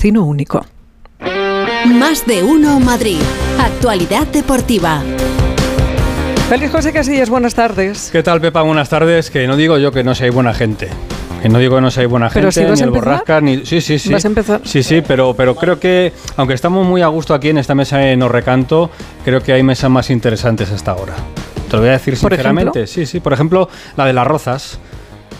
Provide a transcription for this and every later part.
destino único. Más de uno Madrid. Actualidad deportiva. Feliz José Casillas, buenas tardes. ¿Qué tal, Pepa? Buenas tardes. Que no digo yo que no seáis buena gente. Que no digo que no seáis buena Pero gente, si ni a el empezar. borrasca, ni... Sí, sí, sí. ¿Vas a empezar? Sí, sí, pero, pero creo que, aunque estamos muy a gusto aquí en esta mesa de No Recanto, creo que hay mesas más interesantes hasta ahora. Te lo voy a decir ¿Por sinceramente. Sí, sí. Por ejemplo, la de las Rozas.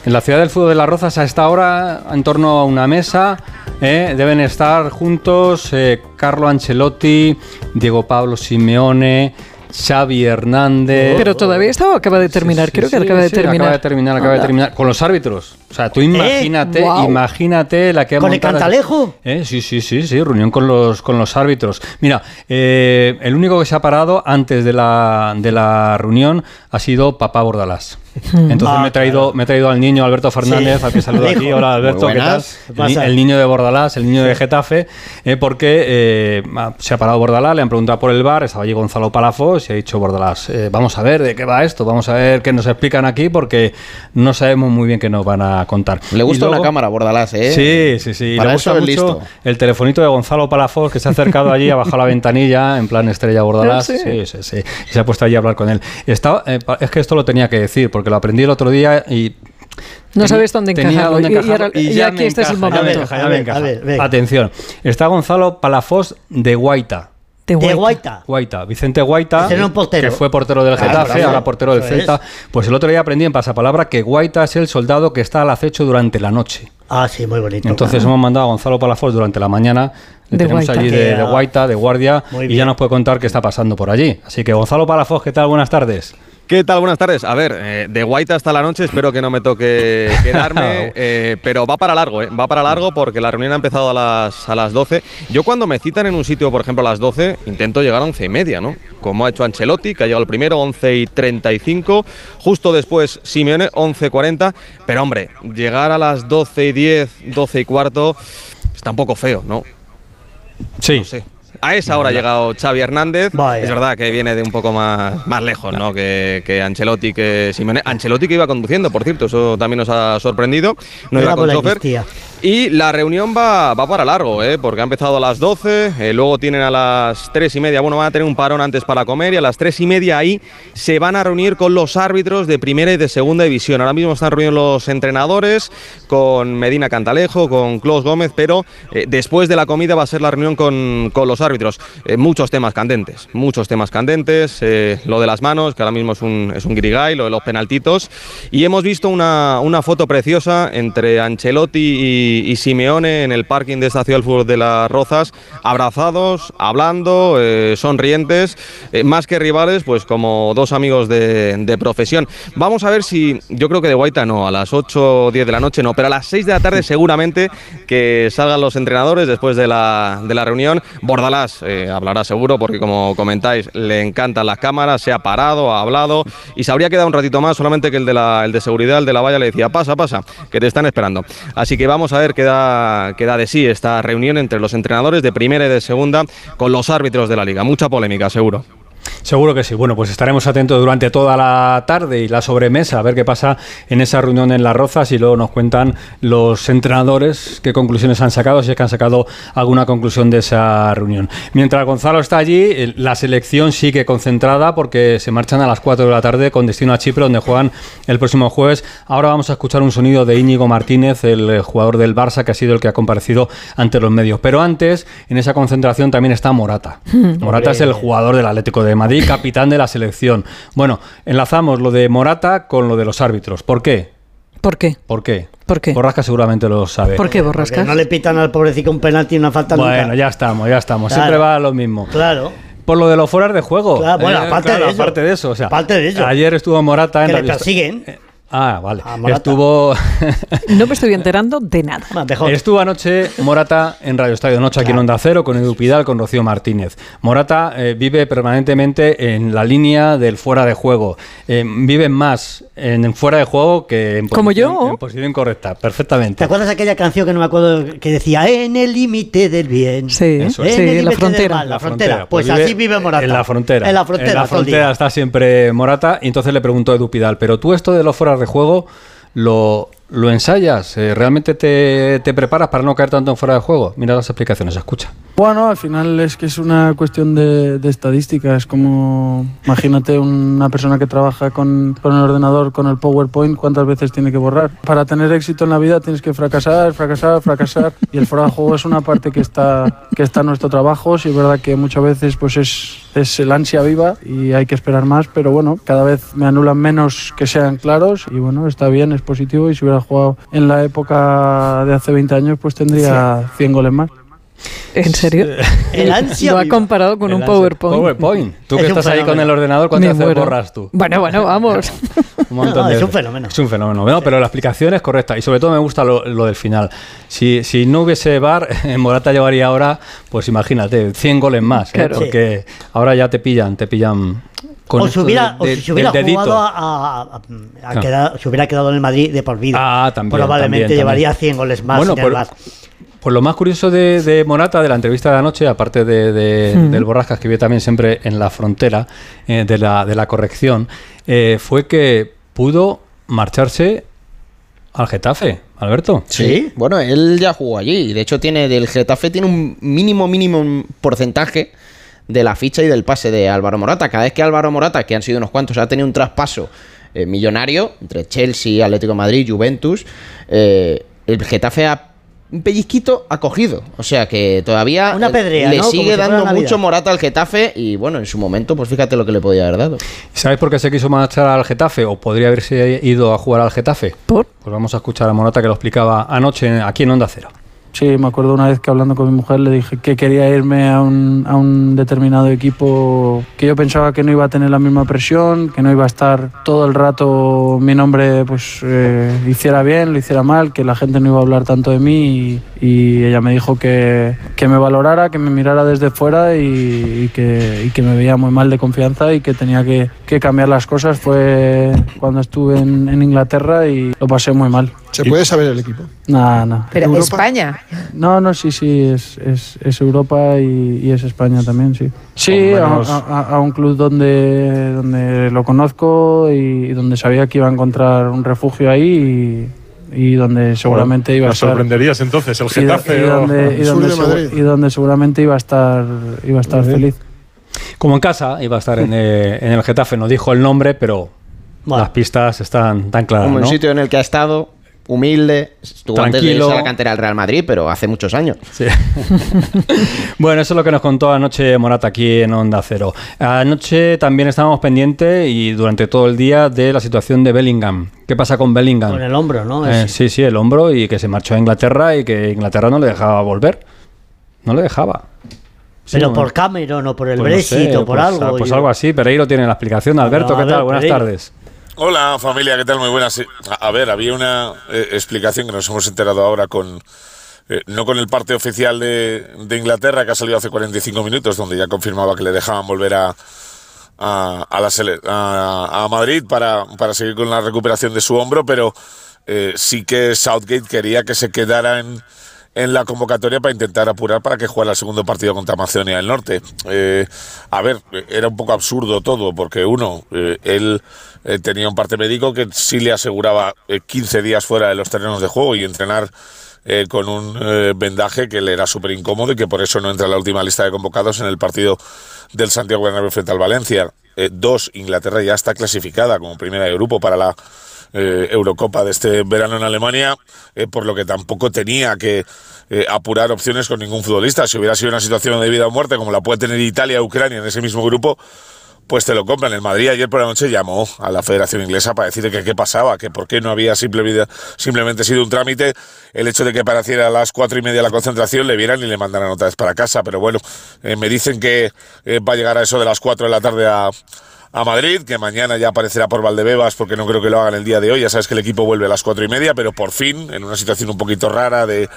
En la ciudad del fútbol de las Rozas a esta hora, en torno a una mesa, eh, deben estar juntos eh, Carlo Ancelotti, Diego Pablo Simeone, Xavi Hernández. Pero todavía está o acaba de terminar. Sí, sí, Creo que sí, acaba de terminar. Acaba de terminar, acaba de terminar. Con los árbitros. O sea, tú imagínate, guau. imagínate la que ha ¿Con el Cantalejo? Eh, Sí, sí, sí, sí, reunión con los, con los árbitros. Mira, eh, el único que se ha parado antes de la, de la reunión ha sido papá Bordalás. Entonces Ah, me, he traído, me he traído al niño Alberto Fernández, Sí. al que saludo aquí. Hola Alberto, ¿qué tal? buenas. ¿Qué El, el niño de Bordalás, el niño de Getafe, eh, porque eh, se ha parado Bordalás, le han preguntado por el bar, estaba allí Gonzalo Palafos y ha dicho Bordalás, eh, vamos a ver de qué va esto, vamos a ver qué nos explican aquí porque no sabemos muy bien qué nos van a contar. Le gusta luego- una cámara, Bordalás, ¿eh? Sí, sí, sí. Para Le gusta mucho listo. el telefonito de Gonzalo Palafos que se ha acercado allí, ha bajado la ventanilla en plan estrella Bordalás. Sí. Sí, sí, sí. Y se ha puesto allí a hablar con él. Estaba, eh, es que esto lo tenía que decir porque lo aprendí el otro día y. No sabes dónde dónde Y- aquí este es el encaja, ya me momento. encaja, ya A me ver, encaja. a ver. Atención, está Gonzalo Palafos de Guaita. De De Guaita. Guaita. Guaita, Vicente Guaita, que fue portero del Claro, Getafe, claro. ahora portero del Celta. Pues el otro día aprendí en pasapalabra que Guaita es el soldado que está al acecho durante la noche. Ah, sí, muy bonito. Entonces hemos mandado a Gonzalo Palafos durante la mañana. Le De tenemos Guaita. allí de, de ah, Guaita, de guardia, y ya nos puede contar qué está pasando por allí. Así que Gonzalo Palafos, ¿qué tal? Buenas tardes. ¿Qué tal? Buenas tardes. A ver, eh, de Guaita hasta la noche, espero que no me toque quedarme, eh, pero va para largo, ¿eh? va para largo porque la reunión ha empezado a las, a las 12. Yo cuando me citan en un sitio, por ejemplo, a las 12, intento llegar a 11 y media, ¿no? Como ha hecho Ancelotti, que ha llegado el primero, 11 y 35, justo después Simeone, 11 y 40, pero hombre, llegar a las 12 y 10, 12 y cuarto, está un poco feo, ¿no? Sí. No sé. A esa hora ha llegado Xavi Hernández. Vaya. Es verdad que viene de un poco más, más lejos, ¿no? Que, que Ancelotti, que Simeone. Ancelotti que iba conduciendo, por cierto, eso también nos ha sorprendido. No Era iba con chofer. Y la reunión va, va para largo, ¿eh? porque ha empezado a las 12, eh, luego tienen a las 3 y media, bueno, van a tener un parón antes para comer y a las 3 y media ahí se van a reunir con los árbitros de primera y de segunda división. Ahora mismo están reunidos los entrenadores con Medina Cantalejo, con Clos Gómez, pero eh, después de la comida va a ser la reunión con, con los árbitros. Eh, muchos temas candentes, muchos temas candentes, lo de las manos, que ahora mismo es un, es un grigay, lo de los penaltitos, y hemos visto una, una foto preciosa entre Ancelotti y, y Simeone en el parking de esta ciudad fútbol de las Rozas, abrazados, hablando, eh, sonrientes, eh, más que rivales, pues como dos amigos de, de profesión. Vamos a ver si, yo creo que de Guaita no, a las 8 o 10 de la noche no, pero a las 6 de la tarde seguramente que salgan los entrenadores después de la, de la reunión. Bordalás eh, hablará seguro porque como comentáis le encantan las cámaras, se ha parado, ha hablado y se habría quedado un ratito más, solamente que el de, la, el de seguridad, el de la valla le decía, pasa, pasa, que te están esperando. Así que vamos a ver qué da, qué da de sí esta reunión entre los entrenadores de primera y de segunda con los árbitros de la liga. Mucha polémica, seguro. Seguro que sí. Bueno, pues estaremos atentos durante toda la tarde y la sobremesa a ver qué pasa en esa reunión en Las Rozas y luego nos cuentan los entrenadores qué conclusiones han sacado, si es que han sacado alguna conclusión de esa reunión. Mientras Gonzalo está allí, la selección sigue concentrada porque se marchan a las 4 de la tarde con destino a Chipre, donde juegan el próximo jueves. Ahora vamos a escuchar un sonido de Íñigo Martínez, el eh, jugador del Barça, que ha sido el que ha comparecido ante los medios. Pero antes, en esa concentración también está Morata. Morata es el jugador del Atlético de Madrid, capitán de la selección. Bueno, enlazamos lo de Morata con lo de los árbitros. ¿Por qué? ¿Por qué? ¿Por qué? ¿Por qué? Borrasca seguramente lo sabe. ¿Por qué, Porque Borrascas? no le pitan al pobrecito un penalti y una falta Bueno, nunca. ya estamos, ya estamos. Claro. Siempre va lo mismo. Claro. Por lo de los fueras de juego. Eh, Claro, bueno, aparte de eso. aparte de eso. O sea, Aparte de eso. Ayer estuvo Morata en Que le Radio- persiguen. Ah, vale. Estuvo. No me estoy enterando de nada. Mejor. Estuvo anoche Morata en Radio Estadio Noche aquí en Onda Cero con Edu Pidal, con Rocío Martínez. Morata eh, vive permanentemente en la línea del fuera de juego. Eh, vive más en el fuera de juego que en ¿Como posición, yo? en posición correcta, ¿Te perfectamente. acuerdas de aquella canción que no me acuerdo que decía en el límite del bien? Sí, Eso En es. sí, el la frontera. mal, La frontera. Pues, vive así vive Morata. En la frontera. En la frontera. En la frontera está siempre Morata. Y entonces le preguntó a Edu Pidal, pero tú esto de los fueras de juego lo, ¿Lo ensayas? Eh, ¿Realmente te, te preparas para no caer tanto en fuera de juego? Mira las explicaciones, escucha. Bueno, al final es que es una cuestión de, de estadística. Es como, imagínate una persona que trabaja con, con el ordenador, con el PowerPoint, ¿cuántas veces tiene que borrar? Para tener éxito en la vida tienes que fracasar, fracasar, fracasar. Y el fuera de juego es una parte que está, que está en nuestro trabajo. Sí, es verdad que muchas veces pues es, es el ansia viva y hay que esperar más, pero bueno, cada vez me anulan menos que sean claros y bueno, está bien, es positivo y si hubiera jugado en la época de hace 20 años pues tendría 100 goles más. ¿En serio? El ansia Lo ha comparado con El un ansia- PowerPoint. PowerPoint. Tú que Es estás ahí con el ordenador, ¿cuántas veces borras tú? Bueno, bueno, vamos. Un montón No, de es un fenómeno. Es un fenómeno. Bueno, pero la explicación es correcta. Y sobre todo me gusta lo, lo del final. Si, si no hubiese VAR, Morata llevaría ahora, pues imagínate, 100 goles más. ¿eh? Claro. Porque ahora ya te pillan, te pillan con o si hubiera, de- o si se hubiera jugado a, a- a- a Claro. quedar- se hubiera quedado en el Madrid de por vida. Ah, también, Probablemente también, llevaría también. 100 goles más Bueno, sin el por- VAR. Pues lo más curioso de, de Morata, de la entrevista de anoche, aparte de, de- del Borrascas, que vive también siempre en la frontera eh, de, la, de la corrección, eh, fue que pudo marcharse al Getafe, Alberto. Sí. Bueno, él ya jugó allí. y De hecho, tiene del Getafe tiene un mínimo, mínimo porcentaje de la ficha y del pase de Álvaro Morata. Cada vez que Álvaro Morata, que han sido unos cuantos, ha tenido un traspaso eh, millonario entre Chelsea, Atlético de Madrid, Juventus, eh, el Getafe ha un pellizquito ha cogido. O sea que todavía Una pedrea, le ¿no? Sigue dando mucho Morata al Getafe y bueno, en su momento, pues fíjate lo que le podía haber dado. ¿Sabes por qué se quiso marchar al Getafe? ¿O podría haberse ido a jugar al Getafe? ¿Por? Pues vamos a escuchar a Morata que lo explicaba anoche aquí en Onda Cero. Sí, me acuerdo una vez que hablando con mi mujer le dije que quería irme a un, a un determinado equipo que yo pensaba que no iba a tener la misma presión, que no iba a estar todo el rato mi nombre pues eh, hiciera bien, lo hiciera mal, que la gente no iba a hablar tanto de mí y, y ella me dijo que, que me valorara, que me mirara desde fuera y, y que, y que me veía muy mal de confianza y que tenía que, que cambiar las cosas. Fue cuando estuve en, en Inglaterra y lo pasé muy mal. ¿Se puede saber el equipo? Nada, nada. Pero Europa. España. No, no, sí, sí, es, es, es Europa y, y es España también, sí. Sí, a, a- a un club donde, donde lo conozco y, donde sabía que iba a encontrar un refugio ahí y, y donde seguramente iba a estar... sorprenderías entonces, el Getafe. y o- donde, donde y donde seguramente iba a estar, iba a estar feliz. Como en casa, iba a estar en, eh, en el Getafe, no dijo el nombre, pero Bueno. las pistas están tan claras. Como un ¿no? sitio en el que ha estado humilde, estuvo antes de irse a la cantera del Real Madrid, pero hace muchos años. Sí. bueno, eso es lo que nos contó anoche Morata aquí en Onda Cero. Anoche también estábamos pendientes y durante todo el día de la situación de Bellingham. ¿Qué pasa con Bellingham? Con el hombro, ¿no? Eh, sí, sí, el hombro y que se marchó a Inglaterra y que Inglaterra no le dejaba volver. No le dejaba. Sí, pero no- por Cameron o por el pues no Brexit sé, o por pues, algo. Pues yo- algo así, pero ahí lo tiene la explicación. Alberto, ¿qué ver, tal? Buenas tardes. Hola familia, ¿qué tal? Muy buenas. A ver, había una eh, explicación que nos hemos enterado ahora con... eh, no con el parte oficial de, de Inglaterra, que ha salido hace 45 minutos, donde ya confirmaba que le dejaban volver a, a, a Madrid para, para seguir con la recuperación de su hombro, pero eh, sí que Southgate quería que se quedara en, en la convocatoria para intentar apurar para que jugara el segundo partido contra Macedonia del Norte. Eh, a ver, eh, era un poco absurdo todo, porque uno, eh, él eh, tenía un parte médico que sí le aseguraba eh, 15 días fuera de los terrenos de juego y entrenar eh, con un eh, vendaje que le era súper incómodo y que por eso no entra en la última lista de convocados en el partido del Santiago Bernabéu frente al Valencia. Eh, dos, Inglaterra ya está clasificada como primera de grupo para la eh, Eurocopa de este verano en Alemania, eh, por lo que tampoco tenía que eh, apurar opciones con ningún futbolista. Si hubiera sido una situación de vida o muerte como la puede tener Italia Ucrania en ese mismo grupo, pues te lo compran. El Madrid ayer por la noche llamó a la Federación Inglesa para decirle que qué pasaba, que por qué no había simple- simplemente sido un trámite el hecho de que pareciera a las cuatro y media la concentración, le vieran y le mandaran otra vez para casa. Pero bueno, me dicen que va a llegar a eso de las cuatro de la tarde a, a Madrid, que mañana ya aparecerá por Valdebebas, porque no creo que lo hagan el día de hoy. Ya sabes que el equipo vuelve a las cuatro y media, pero por fin, en una situación un poquito rara de,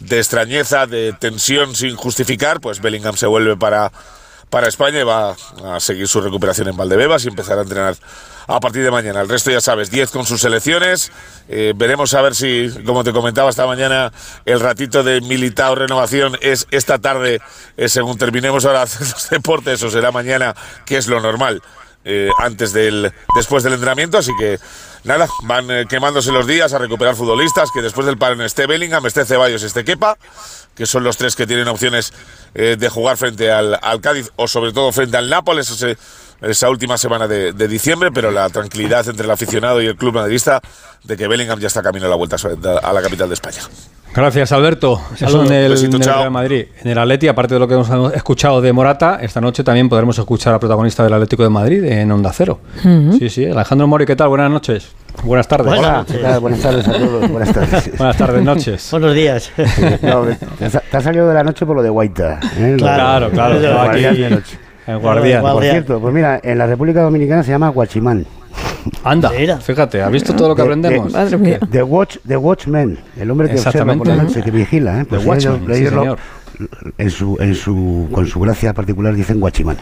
de extrañeza, de tensión sin justificar, pues Bellingham se vuelve para, para España y va a seguir su recuperación en Valdebebas y empezar a entrenar a partir de mañana. El resto ya sabes, 10 con sus selecciones. Eh, veremos a ver si, como te comentaba esta mañana, el ratito de Militao Renovación es esta tarde, eh, según terminemos ahora los deportes, o será mañana, que es lo normal. Eh, antes del después del entrenamiento así que nada, van eh, quemándose los días a recuperar futbolistas, que después del parón esté Bellingham, esté Ceballos, esté Kepa, que son los tres que tienen opciones eh, de jugar frente al, al Cádiz o sobre todo frente al Nápoles esa última semana de, de diciembre, pero la tranquilidad entre el aficionado y el club madridista de que Bellingham ya está camino a la vuelta a la capital de España. Gracias, Alberto. En el, Besito, en el chao. Real Madrid. En el Atleti, aparte de lo que hemos escuchado de Morata, esta noche también podremos escuchar al protagonista del Atlético de Madrid en Onda Cero. Sí, sí. Alejandro Mori, ¿qué tal? Buenas noches. Buenas tardes. Buenas ¿Qué tal? Buenas tardes a todos. Buenas tardes. Buenas tardes, noches. Buenos días. No, te, has, salido de la noche por lo de Guaita. ¿eh? Claro, claro. de estaba aquí de noche. El guardián. Por cierto, pues mira, en la República Dominicana se llama Guachimán. Anda, fíjate, ¿has visto todo lo que De- aprendemos? Madre mía. The, watch, the Watchman, el hombre que observa por la noche, que vigila. ¿eh? The Pues Watchman, ellos- sí, ellos lo- señor. en su, en su, con su gracia particular dicen Guachimán.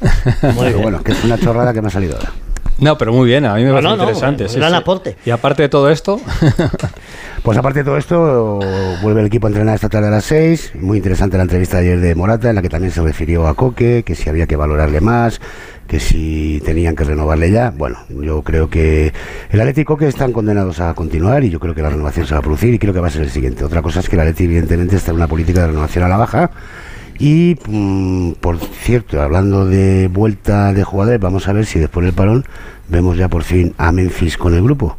Muy Pero bien. bueno, que es una chorrada que me ha salido ahora. No, pero muy bien, a mí me No, parece no, no, interesante. sí, gran sí. aporte. Y aparte de todo esto, Pues aparte de todo esto, vuelve el equipo a entrenar esta tarde a las 6. Muy interesante la entrevista de ayer de Morata, en la que también se refirió a Coque, que si había que valorarle más, que si tenían que renovarle ya. Bueno, yo creo que el Atleti y Coque están condenados a continuar y yo creo que la renovación se va a producir y creo que va a ser el siguiente. Otra cosa es que el Atleti evidentemente está en una política de renovación a la baja. Y, mm, por cierto, hablando de vuelta de jugadores, vamos a ver si después del parón vemos ya por fin a Memphis con el grupo,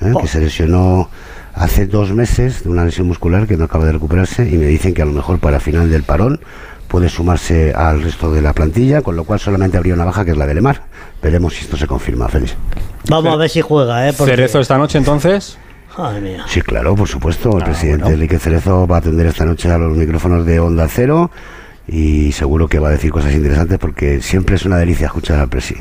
¿eh? que se lesionó hace dos meses de una lesión muscular que no acaba de recuperarse y me dicen que a lo mejor para final del parón puede sumarse al resto de la plantilla, con lo cual solamente habría una baja que es la de Lemar. Veremos si esto se confirma, Félix. Vamos a ver si juega, ¿eh? Porque- Cerezo esta noche entonces. Madre mía. Sí, claro, por supuesto. El Ah, presidente bueno. Enrique Cerezo va a atender esta noche a los micrófonos de Onda Cero y seguro que va a decir cosas interesantes porque siempre es una delicia escuchar al presi.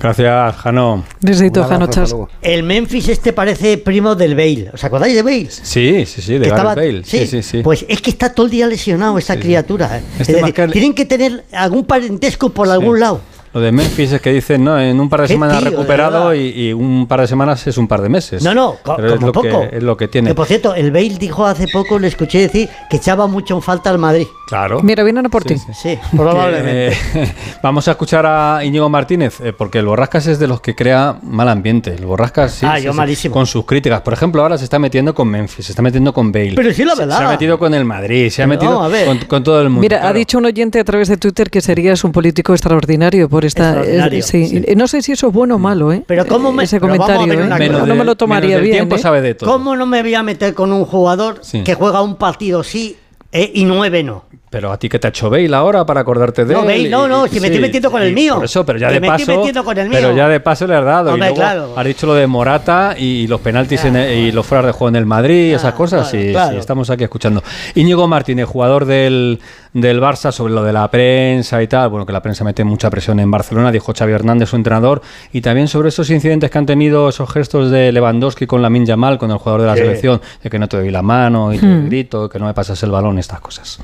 Gracias, Jano. Besito, Jano Chas. El Memphis este parece primo del Bale. ¿Os acordáis de Bale? Sí, sí, sí, de Que Gareth estaba- Bale. Sí, sí, sí. Pues es que está todo el día lesionado esta Sí, sí. criatura. ¿eh? Este Es decir, tienen que tener algún parentesco por algún lado. Lo de Memphis es que dicen, no, en un par de semanas tío, recuperado y, y un par de semanas es un par de meses. No, no, co- Pero es como lo poco. Que, es lo que tiene. Que por cierto, el Bale dijo hace poco, le escuché decir que echaba mucho en falta al Madrid. Claro. Mira, vienen a por ti. Sí, sí. Sí, probablemente. Que, eh, vamos a escuchar a Íñigo Martínez, eh, porque el Borrascas es de los que crea mal ambiente. El Borrascas, sí, Ah, sí, yo sí, malísimo. con sus críticas. Por ejemplo, ahora se está metiendo con Memphis, se está metiendo con Bale. Pero sí, la verdad. Se, ha metido con el Madrid, se ha metido con, con todo el mundo. Mira, ha dicho un oyente a través de Twitter que serías un político extraordinario por esta. Eh, sí. sí. Eh, No sé si eso es bueno o malo, ¿eh? Pero ¿cómo me- Ese comentario, ¿eh? Menos no me lo tomaría bien. tiempo ¿eh? sabe de todo. ¿Cómo no me voy a meter con un jugador Sí. que juega un partido sí eh, y nueve no? Pero a ti que te ha hecho Bale ahora para acordarte de No, él. Bale, y- no, no, si me estoy metiendo con el mío. Por eso, pero ya Que de me estoy paso. metiendo con el Pero mío. ya de paso le has dado. Hombre, y luego claro. has dicho lo de Morata y los penaltis en el- y los fueras de juego en el Madrid y esas cosas. claro, y claro. sí, estamos aquí escuchando. Íñigo Martínez, jugador del, del Barça, sobre lo de la prensa y tal. Bueno, que la prensa mete mucha presión en Barcelona, dijo Xavi Hernández, su entrenador. Y también sobre esos incidentes que han tenido, esos gestos de Lewandowski con la Yamal, con el jugador de la Sí. selección, de que no te doy la mano y te grito, que no me pasas el balón, estas cosas.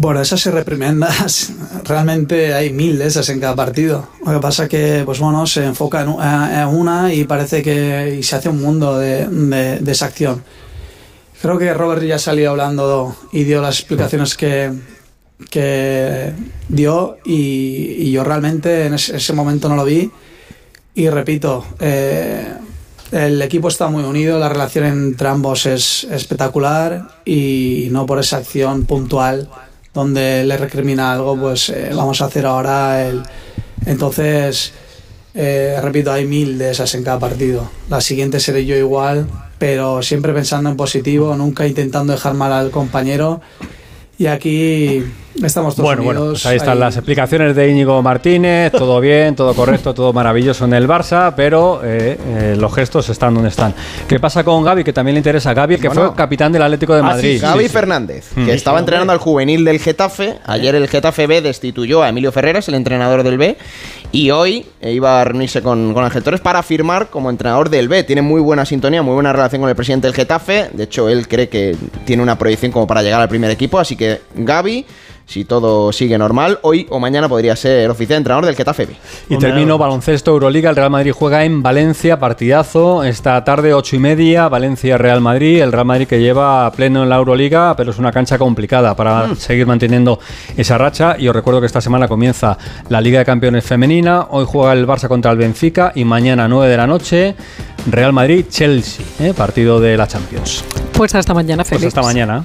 Bueno, esas reprimendas, realmente hay mil de esas en cada partido. Lo que pasa es que, pues bueno, se enfoca en, una y parece que y se hace un mundo de, de- esa acción. Creo que Robert ya salió hablando y dio las explicaciones que, que dio y, yo realmente en ese, ese momento no lo vi. Y repito, eh, el equipo está muy unido, la relación entre ambos es espectacular y no por esa acción puntual donde le recrimina algo, pues eh, vamos a hacer ahora el... Entonces, eh, repito, hay mil de esas en cada partido. La siguiente seré yo igual, pero siempre pensando en positivo, nunca intentando dejar mal al compañero. Y aquí estamos todos Bueno, pues ahí están las explicaciones de Íñigo Martínez, todo bien, todo correcto, todo maravilloso en el Barça, pero eh, eh, los gestos están donde están. ¿Qué pasa con Gaby? Que también le interesa a Gaby, que Bueno. fue capitán del Atlético de Ah, sí, Madrid. Gaby Sí, sí. Fernández, Mm. que estaba entrenando al juvenil del Getafe. Ayer el Getafe B destituyó a Emilio Ferreras, el entrenador del B. Y hoy iba a reunirse con, con Ángel Torres para firmar como entrenador del B. Tiene muy buena sintonía, muy buena relación con el presidente del Getafe. De hecho, él cree que tiene una proyección como para llegar al primer equipo. Así que Gaby, si todo sigue normal, hoy o mañana podría ser oficial entrenador del Getafe B. Y termino baloncesto Euroliga. El Real Madrid juega en Valencia, partidazo. Esta tarde, ocho y media, Valencia-Real Madrid. El Real Madrid que lleva a pleno en la Euroliga, pero es una cancha complicada para seguir manteniendo esa racha. Y os recuerdo que esta semana comienza la Liga de Campeones Femenina. Hoy juega el Barça contra el Benfica y mañana 9 de la noche Real Madrid-Chelsea, ¿eh? partido de la Champions. Pues hasta mañana, Pues Félix. hasta mañana.